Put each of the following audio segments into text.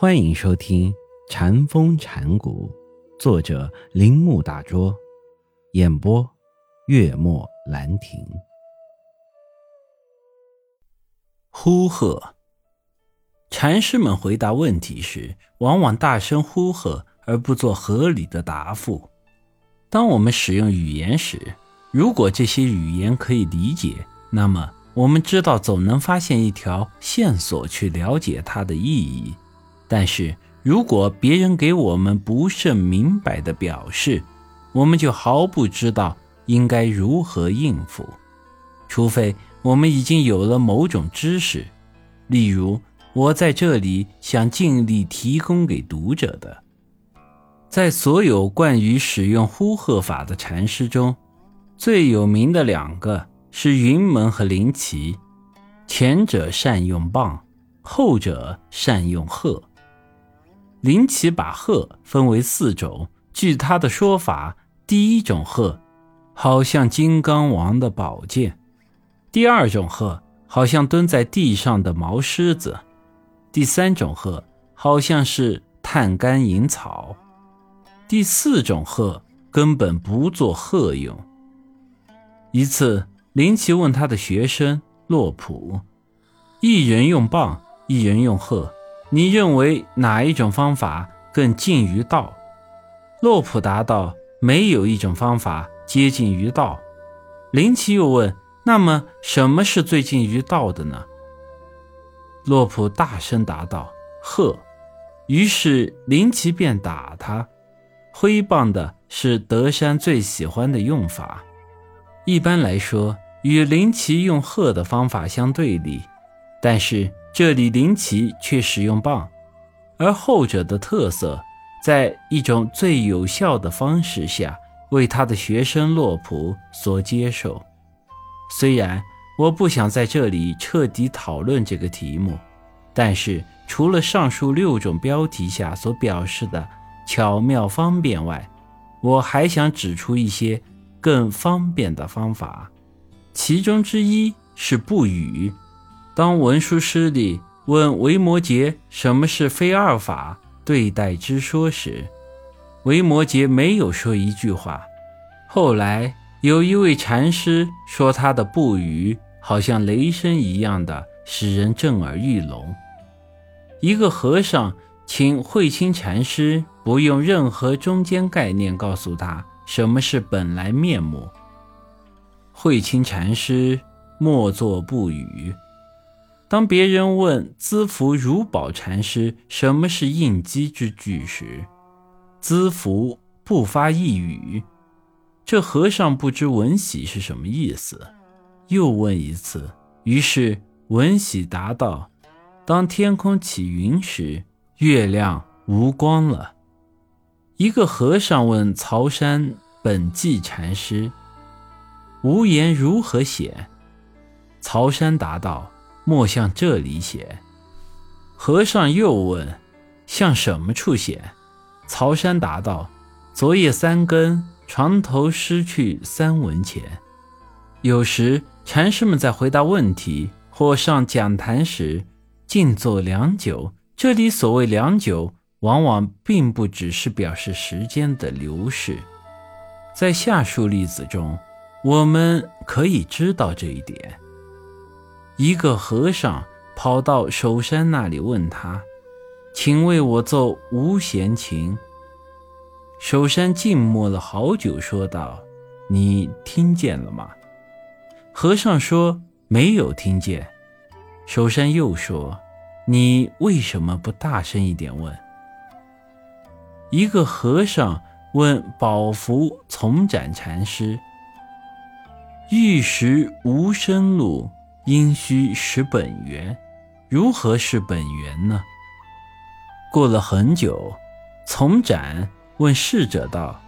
欢迎收听《禅风禅谷，作者铃木大拙，演播月末兰亭。呼喝，禅师们回答问题时，往往大声呼喝，而不做合理的答复。当我们使用语言时，如果这些语言可以理解，那么我们知道总能发现一条线索去了解它的意义。但是如果别人给我们不甚明白的表示，我们就毫不知道应该如何应付，除非我们已经有了某种知识，例如我在这里想尽力提供给读者的。在所有关于使用呼喝法的禅师中，最有名的两个是云门和灵奇，前者善用棒，后者善用喝。林奇把鹤分为四种。据他的说法，第一种鹤好像金刚王的宝剑；第二种鹤好像蹲在地上的毛狮子；第三种鹤好像是探干引草；第四种鹤根本不做鹤用。一次，林奇问他的学生洛普：“一人用棒，一人用鹤。”你认为哪一种方法更近于道？洛普答道：“没有一种方法接近于道。”林奇又问：“那么什么是最近于道的呢？”洛普大声答道：“鹤。”于是林奇便打他。挥棒的是德山最喜欢的用法。一般来说，与林奇用鹤的方法相对立，但是。这里林奇却使用棒，而后者的特色，在一种最有效的方式下为他的学生洛普所接受。虽然我不想在这里彻底讨论这个题目，但是除了上述六种标题下所表示的巧妙方便外，我还想指出一些更方便的方法，其中之一是不语。当文殊师利问维摩诘什么是非二法对待之说时，维摩诘没有说一句话。后来有一位禅师说他的不语好像雷声一样的使人震耳欲聋。一个和尚请慧清禅师不用任何中间概念告诉他什么是本来面目。慧清禅师默作不语。当别人问资福如宝禅师什么是应机之句时，资福不发一语。这和尚不知文喜是什么意思，又问一次。于是文喜答道：“当天空起云时，月亮无光了。”一个和尚问曹山本寂禅师：“无言如何写？”曹山答道。莫向这里写。和尚又问：“向什么处写？”曹山答道：“昨夜三更，床头失去三文钱。”有时禅师们在回答问题或上讲坛时，静坐良久。这里所谓良久，往往并不只是表示时间的流逝。在下述例子中，我们可以知道这一点。一个和尚跑到守山那里问他：“请为我奏无弦琴。”守山静默了好久，说道：“你听见了吗？”和尚说：“没有听见。”守山又说：“你为什么不大声一点问？”一个和尚问宝福从展禅师：“玉石无生路。”因虚识本源，如何是本源呢？过了很久，从展问侍者道：“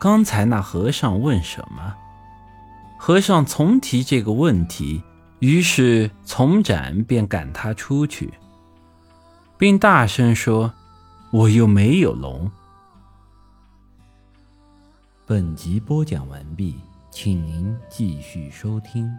刚才那和尚问什么？”和尚重提这个问题，于是从展便赶他出去，并大声说：“我又没有聋。”本集播讲完毕，请您继续收听。